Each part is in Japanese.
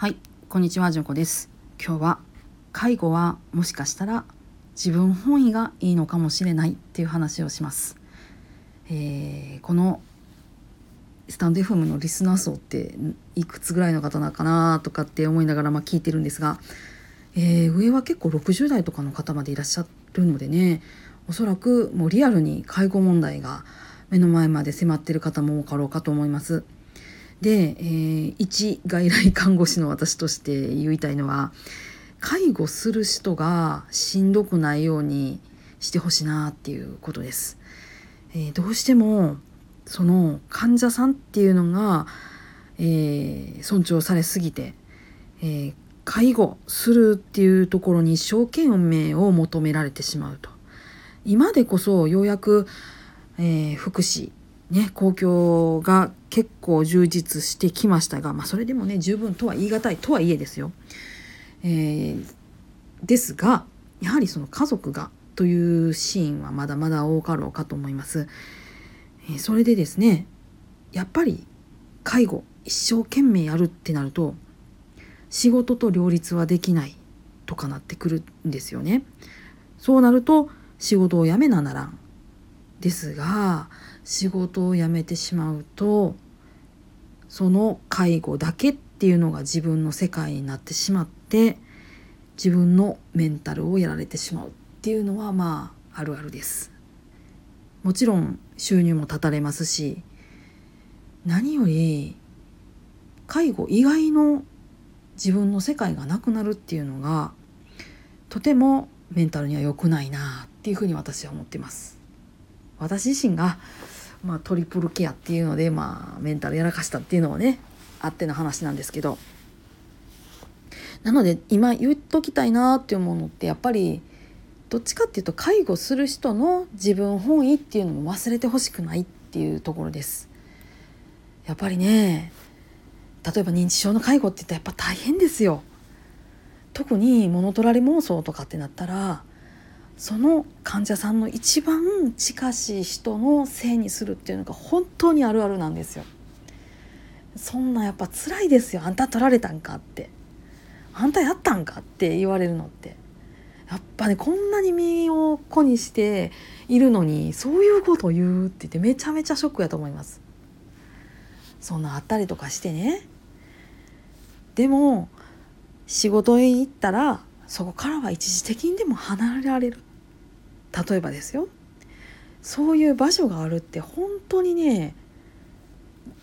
はい、こんにちは、じゅんこです。今日は介護はもしかしたら自分本位がいいのかもしれないっていう話をします。えーこのスタンド FM のリスナー層っていくつぐらいの方なのかなとかって思いながらまあ聞いてるんですが、えー上は結構60代とかの方までいらっしゃるのでねおそらくもうリアルに介護問題が目の前まで迫ってる方も多かろうかと思います。で、えー一外来看護師の私として言いたいのは介護する人がしんどくないようにしてほしいなっていうことです。えーどうしてもその患者さんっていうのが、えー尊重されすぎて、えー介護するっていうところに一生懸命を求められてしまうと今でこそようやく、えー福祉ね公共が結構充実してきましたが、まあ、それでもね十分とは言い難いとはいえですよ。えーですがやはりその家族がというシーンはまだまだ多かろうかと思います。えーそれでですねやっぱり介護一生懸命やるってなると仕事と両立はできないとかなってくるんですよね。そうなると仕事を辞めななら。ですが仕事を辞めてしまうとその介護だけっていうのが自分の世界になってしまって自分のメンタルをやられてしまうっていうのはまああるあるです。もちろん収入も断たれますし何より介護以外の自分の世界がなくなるっていうのがとてもメンタルには良くないなっていうふうに私は思ってます。私自身が、まあ、トリプルケアっていうので、まあ、メンタルやらかしたっていうのはねあっての話なんですけどなので今言っときたいなって思うのってやっぱりどっちかっていうと介護する人の自分本位っていうのも忘れてほしくないっていうところです。やっぱりね例えば認知症の介護って言ったらやっぱ大変ですよ。特に物取られ妄想とかってなったらその患者さんの一番近しい人のせいにするっていうのが本当にあるあるなんですよ。そんなやっぱ辛いですよ。あんた取られたんかって。あんたやったんかって言われるのって。やっぱねこんなに身を粉にしているのにそういうことを言うって言ってめちゃめちゃショックやと思います。そんなあったりとかしてね。でも仕事へ行ったらそこからは一時的にでも離れられる。例えばですよそういう場所があるって本当にね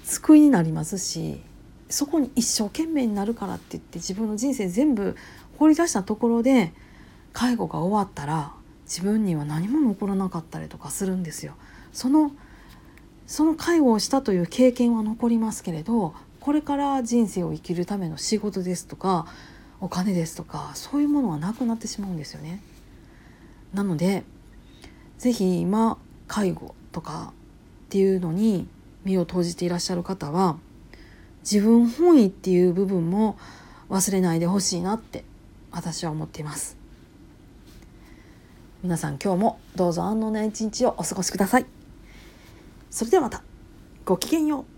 救いになりますしそこに一生懸命になるからって言って自分の人生全部放り出したところで介護が終わったら自分には何も残らなかったりとかするんですよ。そのその介護をしたという経験は残りますけれどこれから人生を生きるための仕事ですとかお金ですとかそういうものはなくなってしまうんですよね。なので是非今介護とかっていうのに身を投じていらっしゃる方は自分本位っていう部分も忘れないでほしいなって私は思っています。皆さん今日もどうぞ安穏な一日をお過ごしください。それではまたごきげんよう。